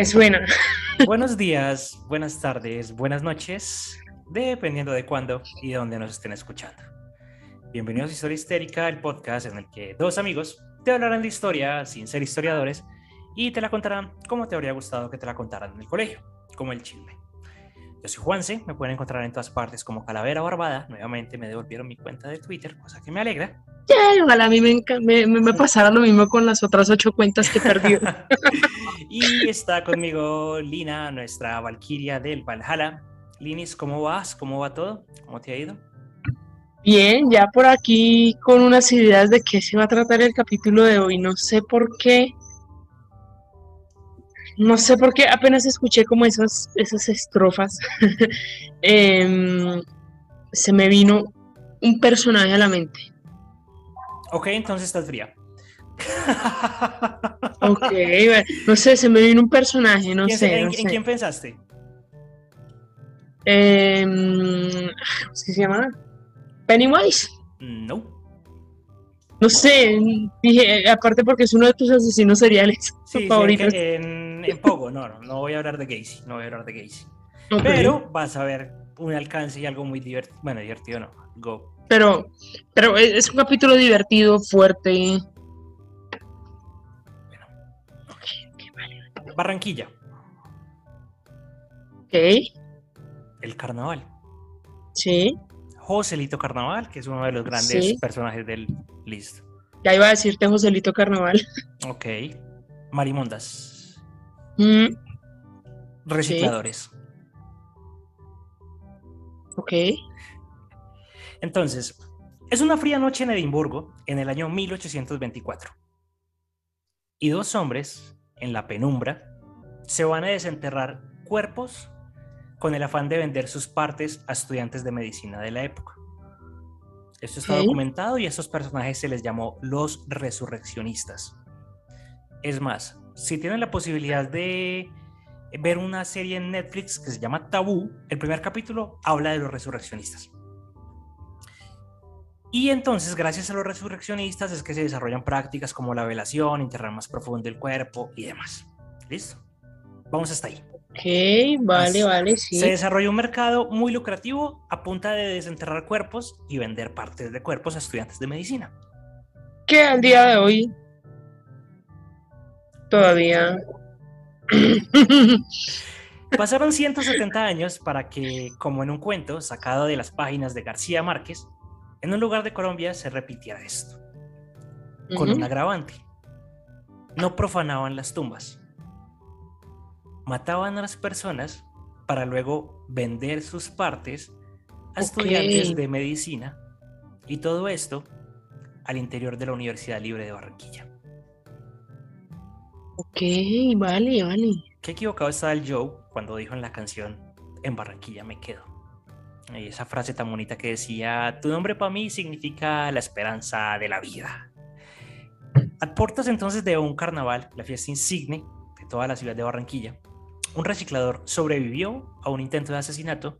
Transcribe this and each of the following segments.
Me suena. Buenos días, buenas tardes, buenas noches, dependiendo de cuándo y de dónde nos estén escuchando. Bienvenidos a Historia Histérica, el podcast en el que dos amigos te hablarán de historia sin ser historiadores y te la contarán como te habría gustado que te la contaran en el colegio, como el chisme. Yo soy Juanse, me pueden encontrar en todas partes como Calavera Barbada. Nuevamente me devolvieron mi cuenta de Twitter, cosa que me alegra. ojalá a mí me, me, pasara lo mismo con las otras ocho cuentas que perdí. y está conmigo Lina, nuestra Valquiria del Valhalla. Linis, ¿cómo vas? ¿Cómo va todo? ¿Cómo te ha ido? Bien, ya por aquí con unas ideas de qué se va a tratar el capítulo de hoy. No sé por qué no sé por qué apenas escuché como esas, esas estrofas, em, se me vino un personaje a la mente. Ok, entonces estás fría. ok, no sé, se me vino un personaje, no sé. ¿En, quién pensaste? Em, ¿Cómo se llama? Pennywise. No. No sé, dije, aparte porque es uno de tus asesinos seriales favoritos. en, en, Pogo, no, no, no voy a hablar de Gacy, no voy a hablar de Gacy. Pero vas a ver un alcance y algo muy divertido, bueno, divertido no, go. Pero, pero es un capítulo divertido, fuerte. Bueno. Barranquilla. Ok. El carnaval. Sí. Joselito Carnaval, que es uno de los grandes personajes del list. Ya iba a decirte Joselito Carnaval. Ok. Marimondas. Mm. Recicladores. Ok. Entonces, es una fría noche en Edimburgo en el año 1824. Y dos hombres, en la penumbra, se van a desenterrar cuerpos con el afán de vender sus partes a estudiantes de medicina de la época. Esto está documentado y a estos personajes se les llamó los resurreccionistas. Es más, si tienen la posibilidad de ver una serie en Netflix que se llama Tabú, el primer capítulo habla de los resurreccionistas. Y entonces, gracias a los resurreccionistas, es que se desarrollan prácticas como la velación, enterrar más profundo el cuerpo y demás. ¿Listo? Vamos hasta ahí. Ok, vale, vale, sí. Se desarrolló un mercado muy lucrativo a punta de desenterrar cuerpos y vender partes de cuerpos a estudiantes de medicina. Que al día de hoy todavía... Pasaron 170 años para que, como en un cuento sacado de las páginas de García Márquez, en un lugar de Colombia se repitiera esto, con un agravante. No profanaban las tumbas mataban a las personas para luego vender sus partes a estudiantes de medicina y todo esto al interior de la Universidad Libre de Barranquilla. Ok, vale, vale. Qué equivocado estaba el Joe cuando dijo en la canción En Barranquilla me quedo. Y esa frase tan bonita que decía, tu nombre para mí significa la esperanza de la vida. A puertas entonces de un carnaval, la fiesta insigne de toda la ciudad de Barranquilla, un reciclador sobrevivió a un intento de asesinato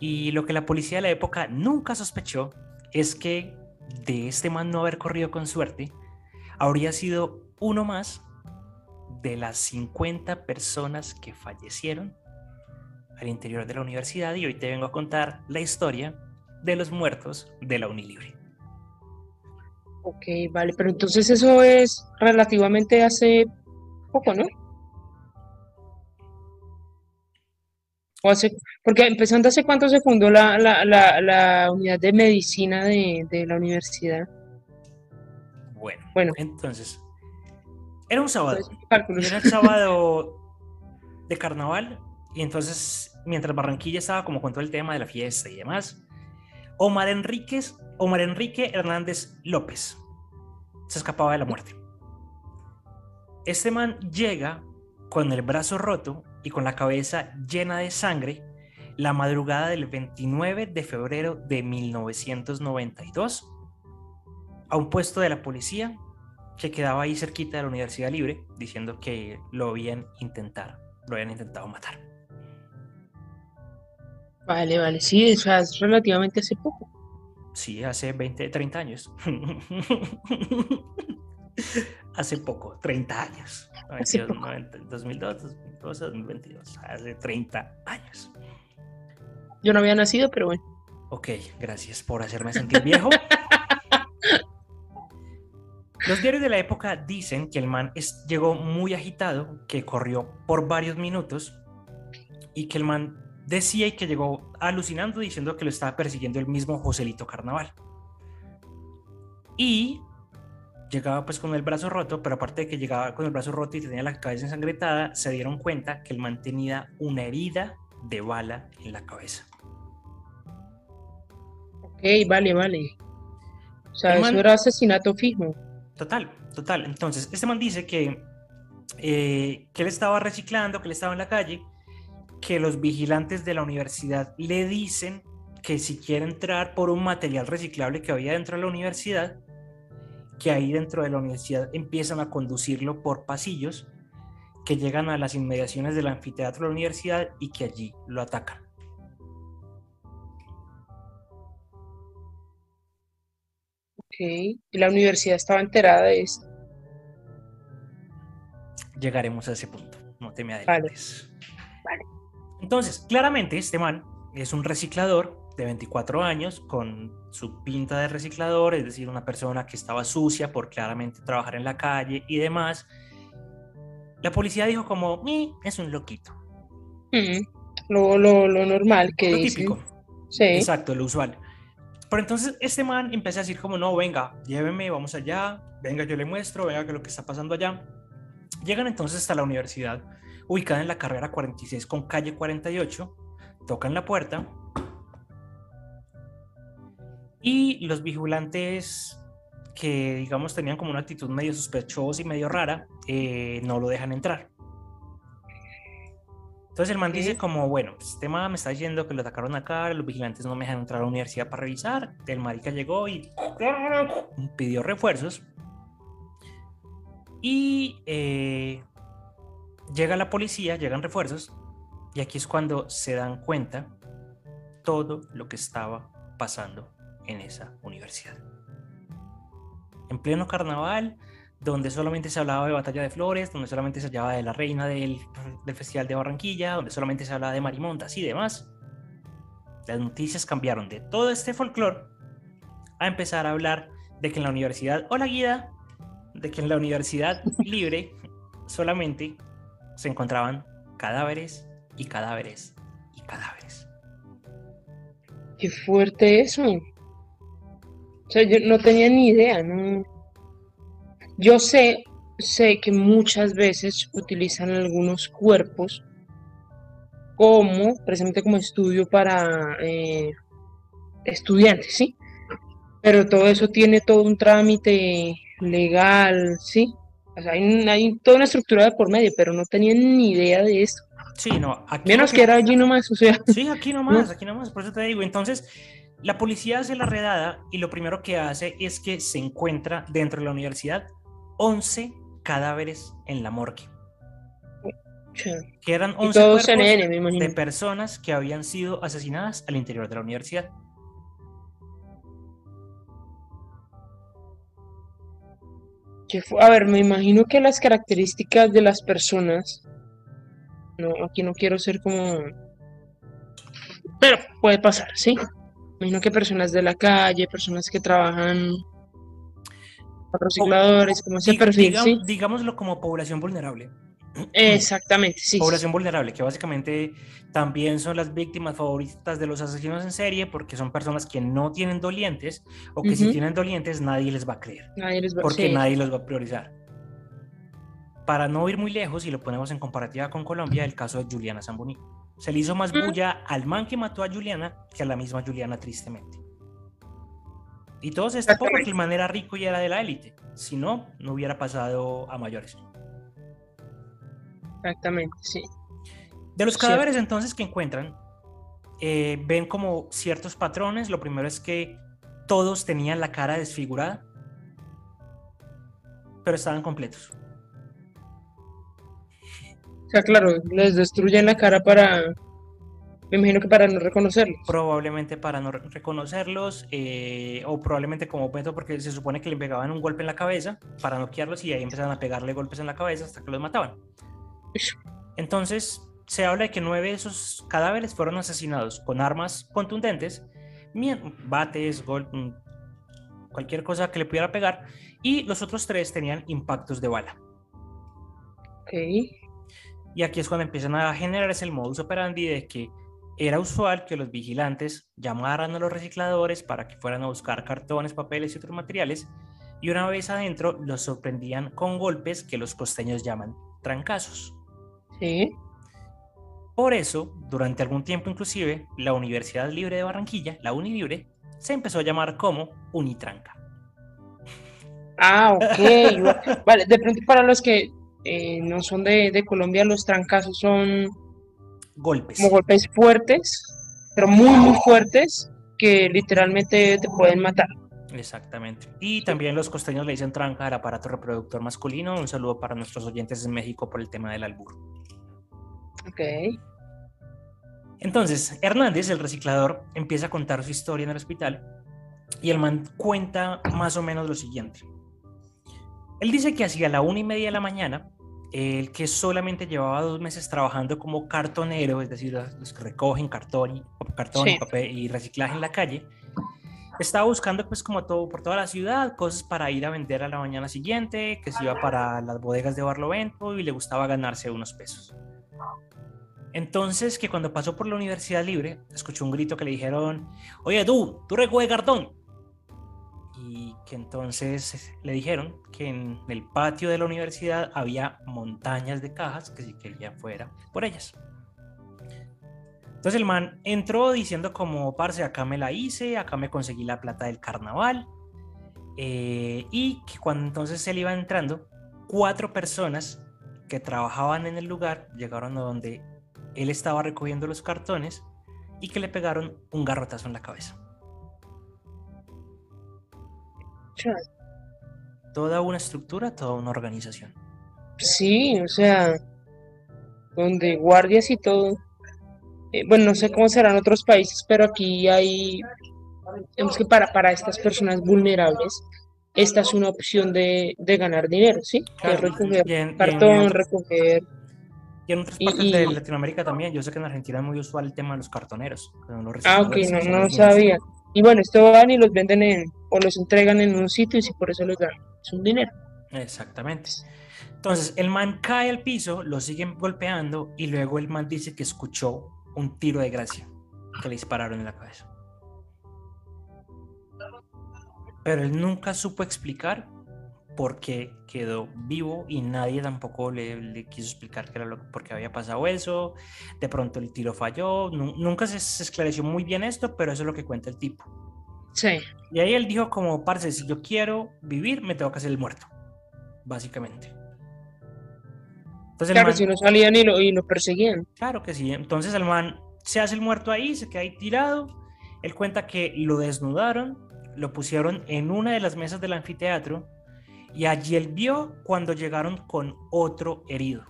y lo que la policía de la época nunca sospechó es que de este man no haber corrido con suerte, habría sido uno más de las 50 personas que fallecieron al interior de la universidad y hoy te vengo a contar la historia de los muertos de la Unilibre. Ok, vale, pero entonces eso es relativamente hace poco, ¿no? porque empezando hace cuánto se fundó la, la, unidad de medicina de, la universidad. Bueno, bueno, entonces, era un sábado. Era el sábado de carnaval y entonces, mientras Barranquilla estaba como con todo el tema de la fiesta y demás, Omar Enríquez, Omar Enrique Hernández López. Se escapaba de la muerte. Este man llega con el brazo roto y con la cabeza llena de sangre la madrugada del 29 de febrero de 1992 a un puesto de la policía que quedaba ahí cerquita de la Universidad Libre, diciendo que lo habían intentado, lo habían intentado matar. Vale, vale, sí, eso es relativamente hace poco. Sí, hace 20, 30 años. hace poco, 30 años. Hace 2002, 2002, 2022, hace 30 años. Yo no había nacido, pero bueno. Ok, gracias por hacerme sentir viejo. Los diarios de la época dicen que el man llegó muy agitado, que corrió por varios minutos y que el man decía y que llegó alucinando diciendo que lo estaba persiguiendo el mismo Joselito Carnaval. Y llegaba pues con el brazo roto, pero aparte de que llegaba con el brazo roto y tenía la cabeza ensangrentada, se dieron cuenta que el man tenía una herida de bala en la cabeza. Ok, vale, vale. O sea, eso era asesinato fijo. Total, total. Entonces, este man dice que, eh, que él estaba reciclando, que él estaba en la calle, que los vigilantes de la universidad le dicen que si quiere entrar por un material reciclable que había dentro de la universidad, que ahí dentro de la universidad empiezan a conducirlo por pasillos que llegan a las inmediaciones del anfiteatro de la universidad y que allí lo atacan. Y la universidad estaba enterada de esto. Llegaremos a ese punto, no te me adelantes. Entonces, claramente este man es un reciclador de 24 años con su pinta de reciclador, es decir, una persona que estaba sucia por claramente trabajar en la calle y demás. La policía dijo como, es un loquito. lo, lo, lo, normal que Lo típico. Sí. Exacto, lo usual. Pero entonces este man empieza a decir como, no, venga, lléveme, vamos allá, venga, yo le muestro, venga, que lo que está pasando allá. Llegan entonces hasta la universidad, ubicada en la carrera 46 con calle 48, tocan la puerta y los vigilantes que digamos tenían como una actitud medio sospechosa y medio rara, eh, no lo dejan entrar. Entonces el man dice como, bueno, pues este man me está diciendo que lo atacaron acá, los vigilantes no me dejan entrar a la universidad para revisar. El marica llegó y pidió refuerzos. Y eh, llega la policía, llegan refuerzos. Y aquí es cuando se dan cuenta todo lo que estaba pasando en esa universidad. En pleno carnaval, donde solamente se hablaba de Batalla de Flores, donde solamente se hablaba de la reina del, Festival de Barranquilla, donde solamente se hablaba de Marimontas y demás. Las noticias cambiaron de todo este folclore a empezar a hablar de que en la universidad, o la guía, de que en la universidad libre solamente se encontraban cadáveres y cadáveres y cadáveres. Qué fuerte eso. O sea, yo no tenía ni idea, no, yo sé, sé que muchas veces utilizan algunos cuerpos como, precisamente como estudio para eh, estudiantes, ¿sí? Pero todo eso tiene todo un trámite legal, ¿sí? O sea, hay, toda una estructura de por medio, pero no tenían ni idea de esto. Sí, no. Aquí Menos que... era allí nomás, o sea. Sí, aquí nomás, aquí nomás, por eso te digo. Entonces, la policía hace la redada y lo primero que hace es que se encuentra dentro de la universidad 11 cadáveres en la morgue. Que eran 11 cuerpos de personas que habían sido asesinadas al interior de la universidad. A ver, me imagino que las características de las personas. No, aquí no quiero ser como. Pero puede pasar, ¿sí? Me imagino que personas de la calle, personas que trabajan recicladores, como ese perfil, ¿sí? Digámoslo como población vulnerable. Exactamente, sí. Población vulnerable, que básicamente también son las víctimas favoritas de los asesinos en serie porque son personas que no tienen dolientes o que si tienen dolientes nadie les va a creer. Nadie les va, porque nadie los va a priorizar. Para no ir muy lejos, y lo ponemos en comparativa con Colombia, el caso de Juliana Zamboni. Se le hizo más bulla al man que mató a Juliana que a la misma Juliana, tristemente. Y todo se destapó porque el man era rico y era de la élite. Si no, no hubiera pasado a mayores. Exactamente, sí. De los cadáveres entonces que encuentran, eh, ven como ciertos patrones. Lo primero es que todos tenían la cara desfigurada, pero estaban completos. O sea, claro, les destruyen la cara para, me imagino que para no reconocerlos. Probablemente para no reconocerlos, eh, o probablemente como método, porque se supone que le pegaban un golpe en la cabeza para noquearlos y ahí empezaban a pegarle golpes en la cabeza hasta que los mataban. Entonces, se habla de que nueve de esos cadáveres fueron asesinados con armas contundentes, bates, golpes, mm, cualquier cosa que le pudiera pegar, y los otros tres tenían impactos de bala. Ok. Y aquí es cuando empiezan a generarse el modus operandi de que era usual que los vigilantes llamaran a los recicladores para que fueran a buscar cartones, papeles y otros materiales, y una vez adentro los sorprendían con golpes que los costeños llaman trancazos. Sí. Por eso, durante algún tiempo inclusive, la Universidad Libre de Barranquilla, la Unilibre, se empezó a llamar como Unitranca. Ah, ok. vale, de pronto para los que eh, no son de, de Colombia, los trancazos son golpes. Como golpes fuertes, pero muy, muy fuertes, que literalmente te pueden matar. Exactamente. Y también los costeños le dicen tranca al aparato reproductor masculino. Un saludo para nuestros oyentes en México por el tema del albur. Ok. Entonces, Hernández, el reciclador, empieza a contar su historia en el hospital y el man cuenta más o menos lo siguiente. Él dice que hacia la una y media de la mañana el que solamente llevaba dos meses trabajando como cartonero, es decir, los que recogen cartón y, cartón y, papel y reciclaje en la calle, estaba buscando pues como todo por toda la ciudad, cosas para ir a vender a la mañana siguiente, que se iba para las bodegas de Barlovento y le gustaba ganarse unos pesos. Entonces, que cuando pasó por la Universidad Libre, escuchó un grito que le dijeron, oye tú, tú recoge cartón entonces le dijeron que en el patio de la universidad había montañas de cajas que si quería fuera por ellas. Entonces el man entró diciendo como, parce, acá me la hice, acá me conseguí la plata del carnaval. Eh, y que cuando entonces él iba entrando, cuatro personas que trabajaban en el lugar llegaron a donde él estaba recogiendo los cartones y que le pegaron un garrotazo en la cabeza. Toda una estructura, toda una organización. Sí, o sea, donde guardias y todo. Eh, bueno, no sé cómo será en otros países, pero aquí hay, digamos que para, para estas personas vulnerables, esta es una opción de, ganar dinero, ¿sí? recoger cartón, recoger... Y en otras partes de Latinoamérica también, yo sé que en Argentina es muy usual el tema de los cartoneros. ah, ok, no, no lo sabía. Y bueno, esto van y los venden en, o los entregan en un sitio y si por eso les dan es un dinero. Exactamente. Entonces, el man cae al piso, lo siguen golpeando y luego el man dice que escuchó un tiro de gracia que le dispararon en la cabeza. Pero él nunca supo explicar por qué quedó vivo y nadie tampoco le, quiso explicar qué era lo, por qué había pasado eso. De pronto el tiro falló. nunca se, se esclareció muy bien esto, pero eso es lo que cuenta el tipo. Sí. Y ahí él dijo como, parce, si yo quiero vivir, me tengo que hacer el muerto, básicamente. Entonces, claro, si no salían y lo, y lo perseguían. Claro que sí. Entonces el man se hace el muerto ahí, se queda ahí tirado. Él cuenta que lo desnudaron, lo pusieron en una de las mesas del anfiteatro y allí él vio cuando llegaron con otro herido.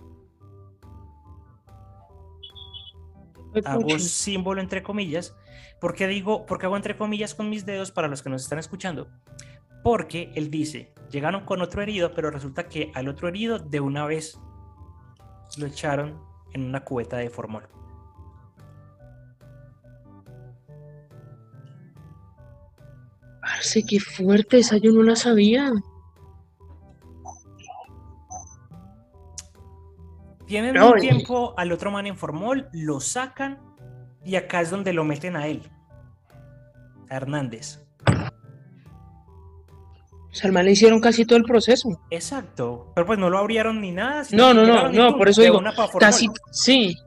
Hago símbolo entre comillas ¿Por qué digo, porque hago entre comillas con mis dedos para los que nos están escuchando? Porque él dice, llegaron con otro herido, pero resulta que al otro herido de una vez lo echaron en una cubeta de formol. Parece que fuerte, esa yo no la sabía. Tienen un tiempo al otro man en formol, lo sacan y acá es donde lo meten a él. Hernández. O sea, le hicieron casi todo el proceso. Exacto. Pero pues no lo abrieron ni nada. No, no, no, no, por eso digo, casi, sí.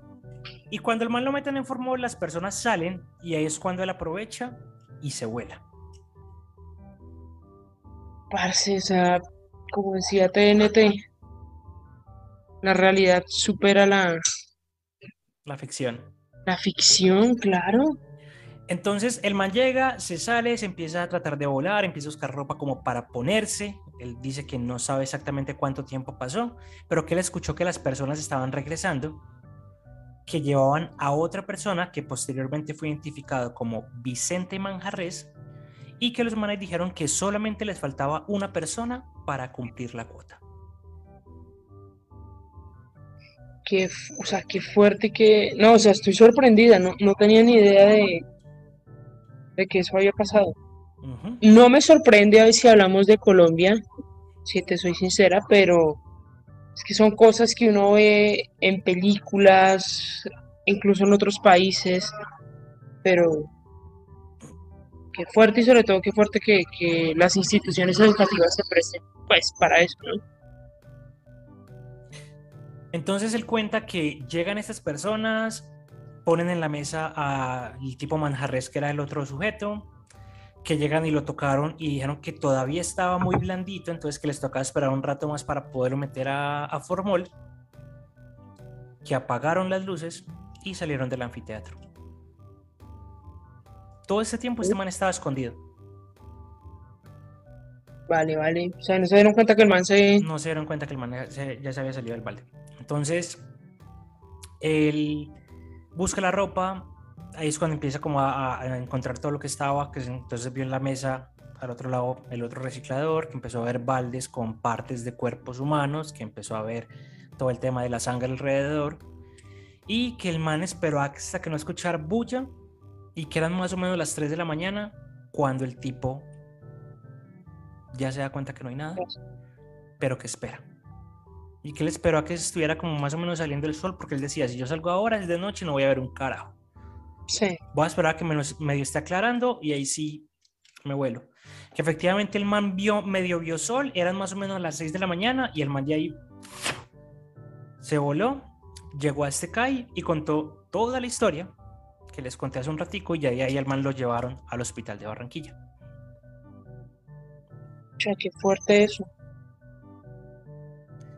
Y cuando el mal lo meten en formol, las personas salen y ahí es cuando él aprovecha y se vuela. Parce, o sea, como decía TNT, la realidad supera la, La ficción. la ficción, claro. Entonces el man llega, se sale, se empieza a tratar de volar, empieza a buscar ropa como para ponerse. Él dice que no sabe exactamente cuánto tiempo pasó, pero que él escuchó que las personas estaban regresando, que llevaban a otra persona que posteriormente fue identificado como Vicente Manjarres y que los manes dijeron que solamente les faltaba una persona para cumplir la cuota. Qué, o sea, qué fuerte que... No, o sea, estoy sorprendida, no, no tenía ni idea de, de que eso había pasado. No me sorprende a ver si hablamos de Colombia, si te soy sincera, pero es que son cosas que uno ve en películas, incluso en otros países, pero qué fuerte y sobre todo qué fuerte que, que las instituciones educativas se presten pues para eso, ¿no? Entonces él cuenta que llegan estas personas, ponen en la mesa al tipo Manjarres, que era el otro sujeto, que llegan y lo tocaron y dijeron que todavía estaba muy blandito, entonces que les tocaba esperar un rato más para poderlo meter a, a formol, que apagaron las luces y salieron del anfiteatro. Todo ese tiempo este man estaba escondido. Vale, vale. O sea, no se dieron cuenta que el man se... no se dieron cuenta que el man ya se, ya se había salido del balde. Entonces, él busca la ropa, ahí es cuando empieza como a, encontrar todo lo que estaba, que entonces vio en la mesa al otro lado el otro reciclador, que empezó a ver baldes con partes de cuerpos humanos, que empezó a ver todo el tema de la sangre alrededor, y que el man esperó hasta que no escuchara bulla, y que eran más o menos las 3 de la mañana, cuando el tipo ya se da cuenta que no hay nada pero que espera. Y que él esperó a que estuviera como más o menos saliendo el sol, porque él decía, si yo salgo ahora es de noche, no voy a ver un carajo. Sí. Voy a esperar a que menos, medio esté aclarando y ahí sí me vuelo. Que efectivamente el man vio, medio vio sol, eran más o menos las 6 de la mañana y el man ya ahí se voló, llegó a este CAI y contó toda la historia que les conté hace un ratico y ahí, ahí el man lo llevaron al hospital de Barranquilla. Sea, qué fuerte eso.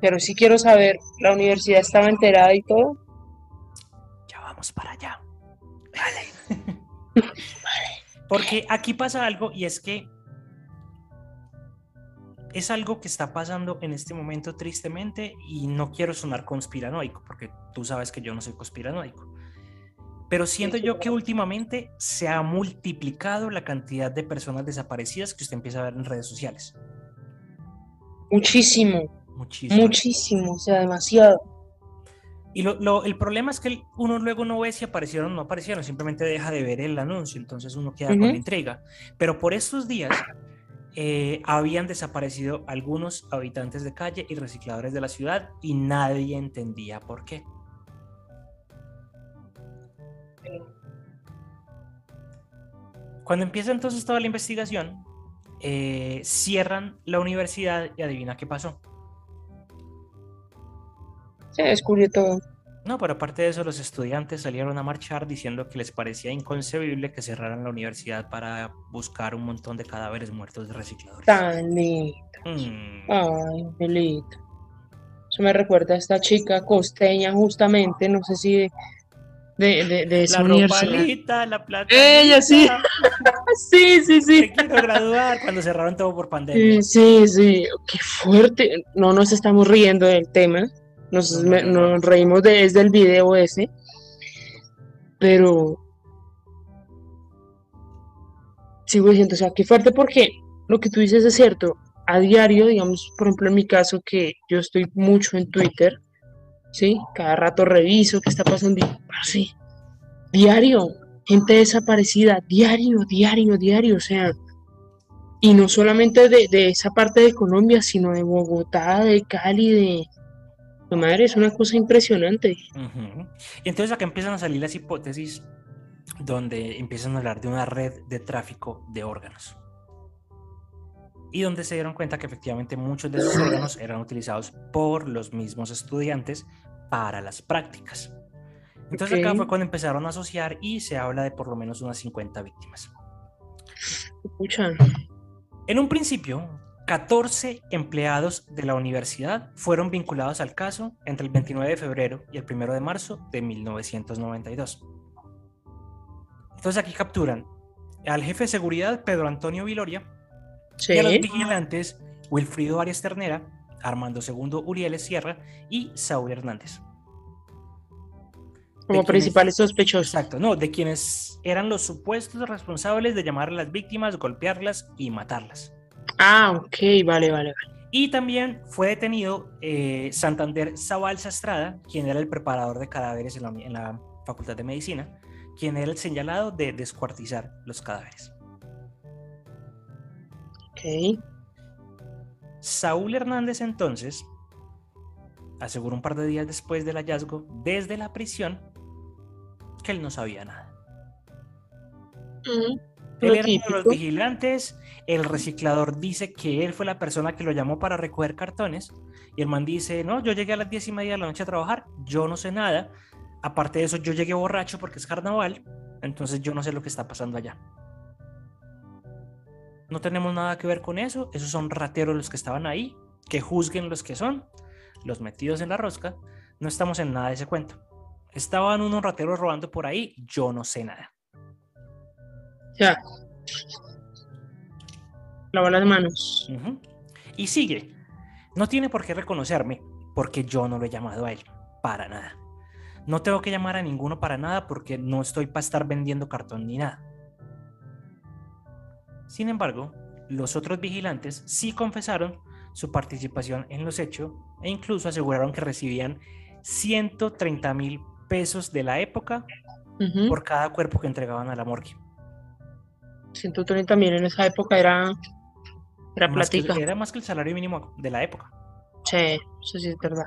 Pero sí quiero saber, ¿la universidad estaba enterada y todo? Ya vamos para allá. Vale. Porque aquí pasa algo y es que es algo que está pasando en este momento tristemente y no quiero sonar conspiranoico porque tú sabes que yo no soy conspiranoico. Pero siento yo que últimamente se ha multiplicado la cantidad de personas desaparecidas que usted empieza a ver en redes sociales. Muchísimo, Muchísimo. muchísimo, o sea, demasiado. Y lo, lo- el problema es que uno luego no ve si aparecieron o no aparecieron, simplemente deja de ver el anuncio, entonces uno queda con la intriga. Pero por estos días eh, habían desaparecido algunos habitantes de calle y recicladores de la ciudad y nadie entendía por qué. Cuando empieza entonces toda la investigación, eh, cierran la universidad y adivina qué pasó. Se descubrió todo. No, pero aparte de eso, los estudiantes salieron a marchar diciendo que les parecía inconcebible que cerraran la universidad para buscar un montón de cadáveres muertos de recicladores. Tan lindo. Mm, Ay, Angelito. Eso me recuerda a esta chica costeña, justamente, no sé si de, de, de, la ropalita, la plata. Ella, sí. Sí, sí, sí. Quiero graduar cuando cerraron todo por pandemia. Sí, sí, sí, qué fuerte. No nos estamos riendo del tema, nos, No, no, me- no, no. nos reímos de, desde el video ese, pero sigo diciendo, o sea, qué fuerte porque lo que tú dices es cierto. A diario, digamos, por ejemplo, en mi caso, que yo estoy mucho en Twitter, ¿sí? Cada rato reviso qué está pasando, diario, gente desaparecida, diario, diario, diario, o sea, y no solamente de, de esa parte de Colombia, sino de Bogotá, de Cali, de... Mi madre, es una cosa impresionante. Y entonces acá empiezan a salir las hipótesis donde empiezan a hablar de una red de tráfico de órganos. Y donde se dieron cuenta que efectivamente muchos de esos órganos eran utilizados por los mismos estudiantes para las prácticas. Entonces acá fue cuando empezaron a asociar y se habla de por lo menos unas 50 víctimas. Escucha, En un principio, 14 empleados de la universidad fueron vinculados al caso entre el 29 de febrero y el 1 de marzo de 1992. Entonces aquí capturan al jefe de seguridad Pedro Antonio Viloria Sí. y a los vigilantes Wilfrido Arias Ternera, Armando II Urieles Sierra y Saúl Hernández. Como quienes- principales sospechosos. Exacto, no, de quienes eran los supuestos responsables de llamar a las víctimas, golpearlas y matarlas. Ah, ok, vale, vale, vale. Y también fue detenido eh, Santander Zabalza Estrada, quien era el preparador de cadáveres en la, en la Facultad de Medicina, quien era el señalado de descuartizar los cadáveres. Saúl Hernández entonces aseguró un par de días después del hallazgo desde la prisión que él no sabía nada. Él era uno de los vigilantes, el reciclador dice que él fue la persona que lo llamó para recoger cartones y el man dice, no, yo llegué a las diez y media de la noche a trabajar, yo no sé nada, aparte de eso yo llegué borracho porque es carnaval, entonces yo no sé lo que está pasando allá. No tenemos nada que ver con eso, esos son rateros los que estaban ahí, que juzguen los que son, los metidos en la rosca, no estamos en nada de ese cuento. Estaban unos rateros robando por ahí, yo no sé nada. Ya. Lava las manos. Y sigue. No tiene por qué reconocerme porque yo no lo he llamado a él. Para nada. No tengo que llamar a ninguno para nada porque no estoy para estar vendiendo cartón ni nada. Sin embargo, los otros vigilantes sí confesaron su participación en los hechos e incluso aseguraron que recibían 130 mil pesos de la época por cada cuerpo que entregaban a la morgue. 130 mil en esa época era, era Más que- platica. era más que el salario mínimo de la época. Sí, eso sí es verdad.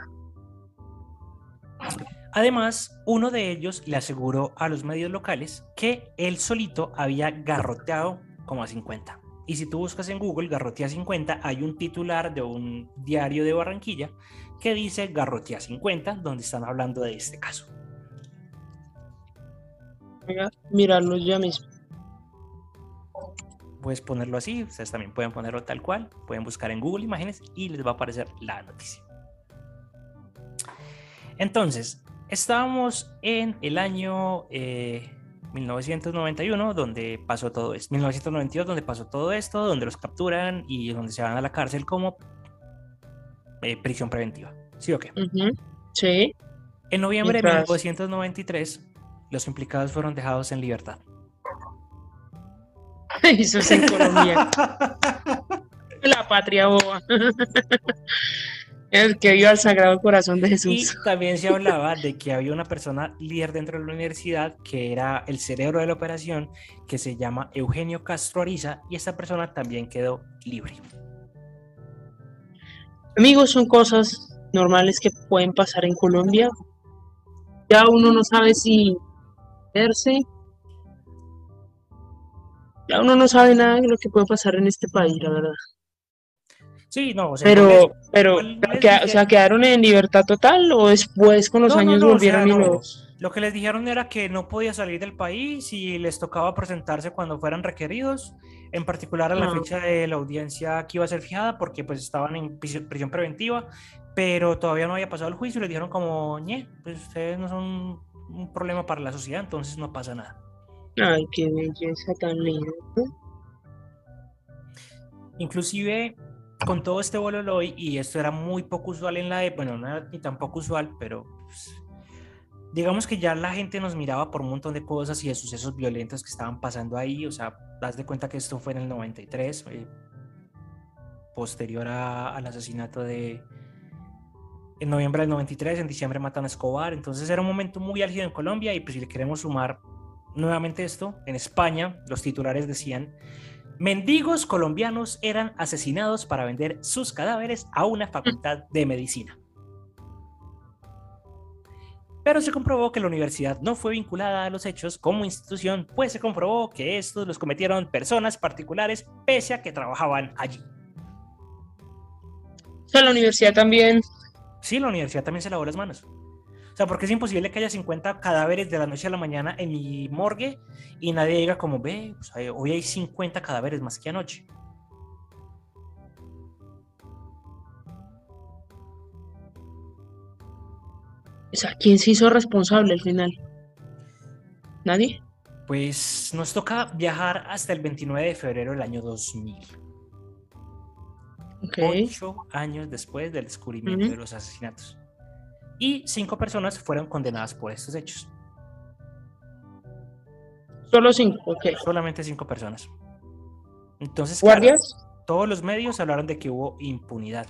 Además, uno de ellos le aseguró a los medios locales que él solito había garroteado como a 50. Y si tú buscas en Google garrotea 50, hay un titular de un diario de Barranquilla que dice garrotea 50, donde están hablando de este caso. Mirarlo ya mismo. Puedes ponerlo así, ustedes también pueden ponerlo tal cual, pueden buscar en Google Imágenes y les va a aparecer la noticia. Entonces, estábamos en el año eh, 1991, donde pasó todo esto, 1992, donde pasó todo esto, donde los capturan y donde se van a la cárcel como eh, prisión preventiva. ¿Sí o qué? Sí. En noviembre de Mientras- 1993, los implicados fueron dejados en libertad. Eso es en Colombia. La patria boba. El que vio al Sagrado Corazón de Y Jesús. también se hablaba de que había una persona líder dentro de la universidad que era el cerebro de la operación, que se llama Eugenio Castro Ariza, y esta persona también quedó libre. Amigos, son cosas normales que pueden pasar en Colombia. Ya uno no sabe si verse. Ya uno no sabe nada de lo que puede pasar en este país, la verdad. Sí, no, o sea, Pero, pero, igual les ¿queda- o sea, ¿quedaron en libertad total o después con los años o volvieron sea, y no. los... Lo que les dijeron era que no podía salir del país y les tocaba presentarse cuando fueran requeridos, en particular a la Ah. fecha de la audiencia que iba a ser fijada porque pues estaban en prisión prisión preventiva, pero todavía no había pasado el juicio y les dijeron como, ñe, pues ustedes no son un problema para la sociedad, entonces no pasa nada. Ay, qué belleza tan linda. Inclusive con todo este bololoy, y esto era muy poco usual en la época, bueno, no era ni tan poco usual, pero pues, digamos que ya la gente nos miraba por un montón de cosas y de sucesos violentos que estaban pasando ahí, o sea, das de cuenta que esto fue en el 93, eh, posterior a- al asesinato de... En noviembre del 93, en diciembre matan a Escobar, entonces era un momento muy álgido en Colombia y pues si le queremos sumar nuevamente esto, en España los titulares decían Mendigos colombianos eran asesinados para vender sus cadáveres a una facultad de medicina. Pero se comprobó que la universidad no fue vinculada a los hechos como institución, pues se comprobó que estos los cometieron personas particulares pese a que trabajaban allí. O sea, la universidad también. Sí, la universidad también se lavó las manos. O sea, porque es imposible que haya 50 cadáveres de la noche a la mañana en mi morgue y nadie diga como, ve, pues hoy hay 50 cadáveres más que anoche. Pues, o sea, ¿quién se hizo responsable al final? ¿Nadie? Pues nos toca viajar hasta el 29 de febrero del año 2000. Okay. Ocho años después del descubrimiento de los asesinatos. Y cinco personas fueron condenadas por estos hechos. Solo cinco, ok. Solamente cinco personas. Entonces, claro, ¿Guardias? todos los medios hablaron de que hubo impunidad.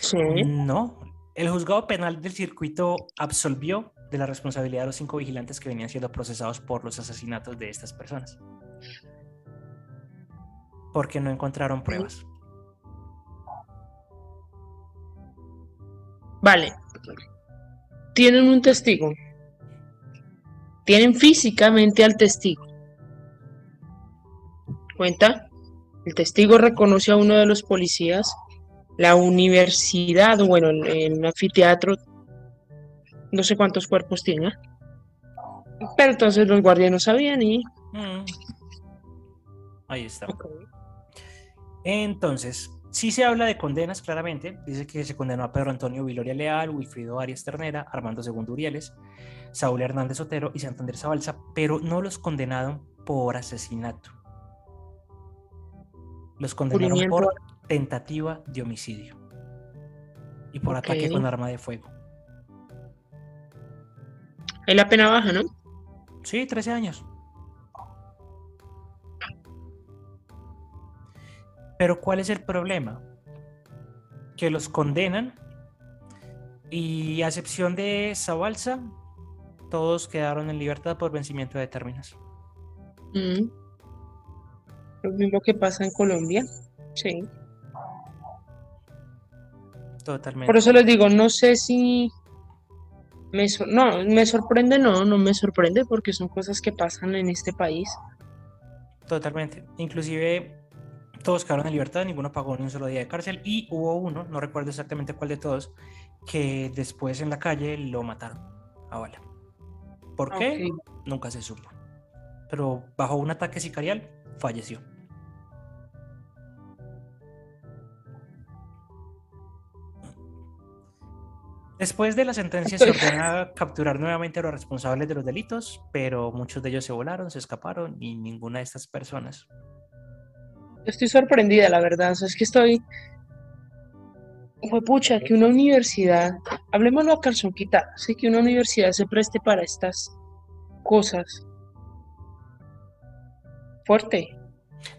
Sí. No, el juzgado penal del circuito absolvió de la responsabilidad a los cinco vigilantes que venían siendo procesados por los asesinatos de estas personas. Porque no encontraron pruebas. Vale. Tienen un testigo. Tienen físicamente al testigo. Cuenta. El testigo reconoce a uno de los policías. La universidad, bueno, el, el anfiteatro, no sé cuántos cuerpos tiene. Pero entonces los guardias no sabían y... Mm. Ahí está. Entonces, sí se habla de condenas, claramente. Dice que se condenó a Pedro Antonio Viloria Leal, Wilfrido Arias Ternera, Armando Segundo Urieles, Saúl Hernández Otero y Santander Zabalza, pero no los condenaron por asesinato. Los condenaron por tentativa de homicidio y por ataque con arma de fuego. Ahí la pena baja, ¿no? Sí, 13 años. Pero ¿cuál es el problema? Que los condenan y a excepción de Zabalza, todos quedaron en libertad por vencimiento de términos. Mm. Lo mismo que pasa en Colombia. Sí. Totalmente. Por eso les digo, no sé si me no, me sorprende, no, no me sorprende porque son cosas que pasan en este país. Totalmente. Inclusive todos quedaron en libertad, ninguno pagó ni un solo día de cárcel y hubo uno, no recuerdo exactamente cuál de todos, que después en la calle lo mataron a bala. ¿Por qué? Nunca se supo. Pero bajo un ataque sicarial falleció. Después de la sentencia se ordena capturar nuevamente a los responsables de los delitos, pero muchos de ellos se volaron, se escaparon y ninguna de estas personas. Estoy sorprendida, la verdad. O sea, es que estoy. Fue pucha, que una universidad, hablemoslo a calzón quitado, sí, que una universidad se preste para estas cosas. Fuerte.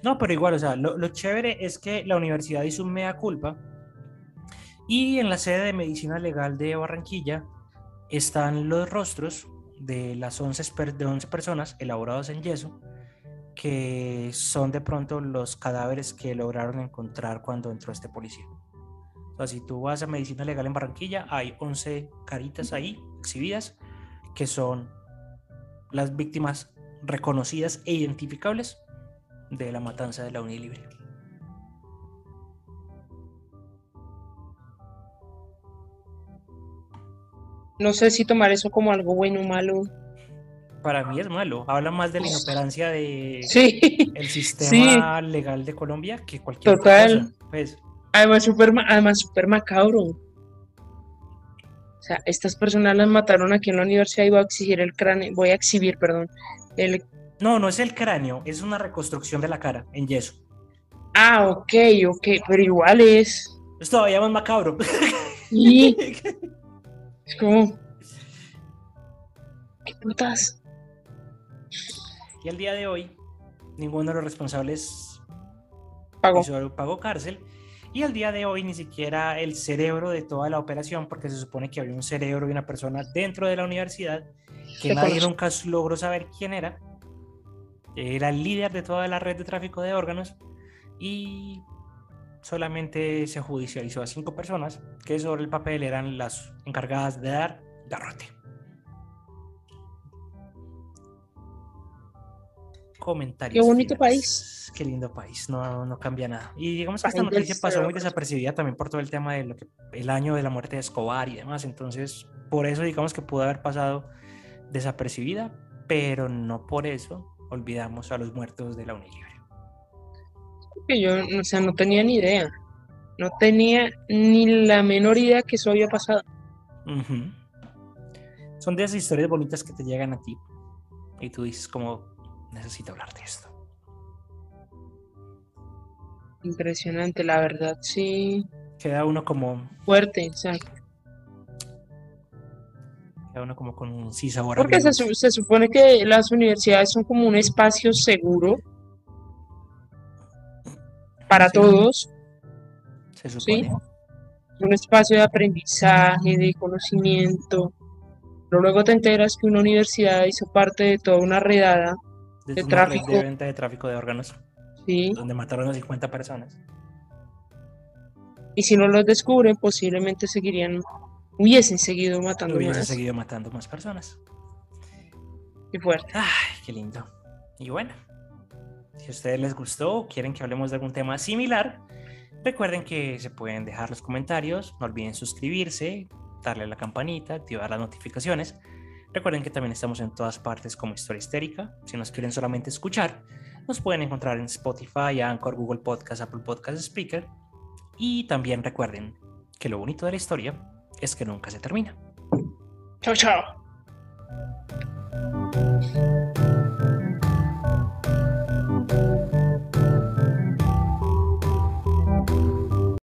No, pero igual, o sea, lo, chévere es que la universidad hizo un mea culpa y en la sede de medicina legal de Barranquilla están los rostros de las 11, per- de 11 personas elaborados en yeso que son de pronto los cadáveres que lograron encontrar cuando entró este policía. O sea, si tú vas a medicina legal en Barranquilla, hay 11 caritas ahí exhibidas que son las víctimas reconocidas e identificables de la matanza de la Unilibre. No sé si tomar eso como algo bueno o malo. Para mí es malo. Habla más de la inoperancia de Sí. el sistema legal de Colombia que cualquier otra Total. cosa. Pues, Además, super, ma- además, super macabro. O sea, estas personas las mataron aquí en la universidad y voy a exigir el cráneo, voy a exhibir, perdón, el... no, no es el cráneo, es una reconstrucción de la cara en yeso. Ah, ok, ok, pero igual es... Es todavía más macabro. Y es como... ¿Qué putas? Y al día de hoy, ninguno de los responsables Pagó. hizo- pagó cárcel. Y al día de hoy ni siquiera el cerebro de toda la operación, porque se supone que había un cerebro y una persona dentro de la universidad que nadie conoce. nunca logró saber quién era. Era el líder de toda la red de tráfico de órganos y solamente se judicializó a cinco personas que sobre el papel eran las encargadas de dar garrote. Comentarios. Qué bonito finales. país. Qué lindo país, no, no cambia nada. Y digamos que esta noticia pasó muy cerebro. desapercibida también por todo el tema de lo que el año de la muerte de Escobar y demás. Entonces, por eso digamos que pudo haber pasado desapercibida, pero no por eso olvidamos a los muertos de la Unilibre. Que yo, o sea, no tenía ni idea. No tenía ni la menor idea que eso había pasado. Son de esas historias bonitas que te llegan a ti y tú dices como, necesito hablar de esto. Impresionante, la verdad, sí. Queda uno como... Fuerte, exacto. Queda uno como con un sí sabor Porque se, supone que las universidades son como un espacio seguro para Sí. todos, Se supone. un espacio de aprendizaje, de conocimiento. Pero luego te enteras que una universidad hizo parte de toda una redada, de, de tráfico. de venta de tráfico de órganos, ¿sí? donde mataron a 50 personas. Y si no los descubren, posiblemente seguirían, hubiesen seguido matando Hubiese más. seguido matando más personas. Qué fuerte. Ay, qué lindo. Y bueno, si a ustedes les gustó o quieren que hablemos de algún tema similar, recuerden que se pueden dejar los comentarios, no olviden suscribirse, darle a la campanita, activar las notificaciones. Recuerden que también estamos en todas partes como Historia Histérica. Si nos quieren solamente escuchar, nos pueden encontrar en Spotify, Anchor, Google Podcast, Apple Podcast, Speaker. Y también recuerden que lo bonito de la historia es que nunca se termina. Chao, chao.